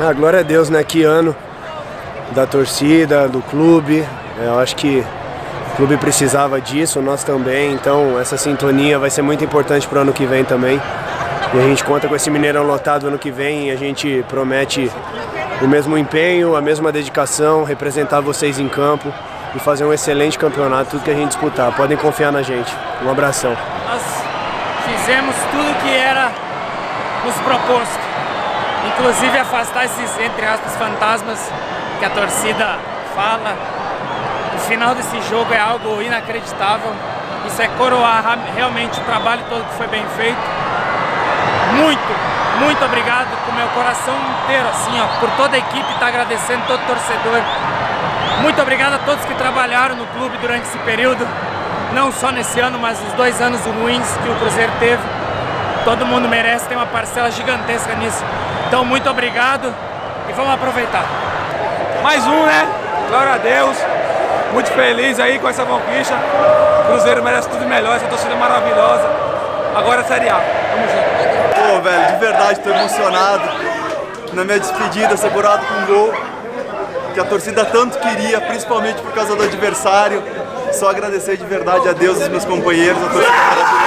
Ah, glória a Deus, né? Que ano da torcida, do clube. É, eu acho que o clube precisava disso, nós também. Então, essa sintonia vai ser muito importante para o ano que vem também. E a gente conta com esse Mineirão lotado ano que vem e a gente promete o mesmo empenho, a mesma dedicação, representar vocês em campo e fazer um excelente campeonato, tudo que a gente disputar. Podem confiar na gente. Um abração. Fizemos tudo que era nos proposto, inclusive afastar esses, entre aspas, fantasmas que a torcida fala. O final desse jogo é algo inacreditável. Isso é coroar realmente o trabalho todo que foi bem feito. Muito, muito obrigado com meu coração inteiro, assim, ó, por toda a equipe, tá agradecendo todo torcedor. Muito obrigado a todos que trabalharam no clube durante esse período, não só nesse ano, mas os dois anos ruins que o Cruzeiro teve. Todo mundo merece, tem uma parcela gigantesca nisso. Então, muito obrigado e vamos aproveitar. Mais um, né? Glória a Deus. Muito feliz aí com essa conquista. O Cruzeiro merece tudo melhor, essa torcida maravilhosa. Agora é Série A. Vamos junto. Pô, velho, de verdade, tô emocionado. Na minha despedida, segurado com um gol que a torcida tanto queria, principalmente por causa do adversário. Só agradecer de verdade a Deus e os meus companheiros, a maravilhosa.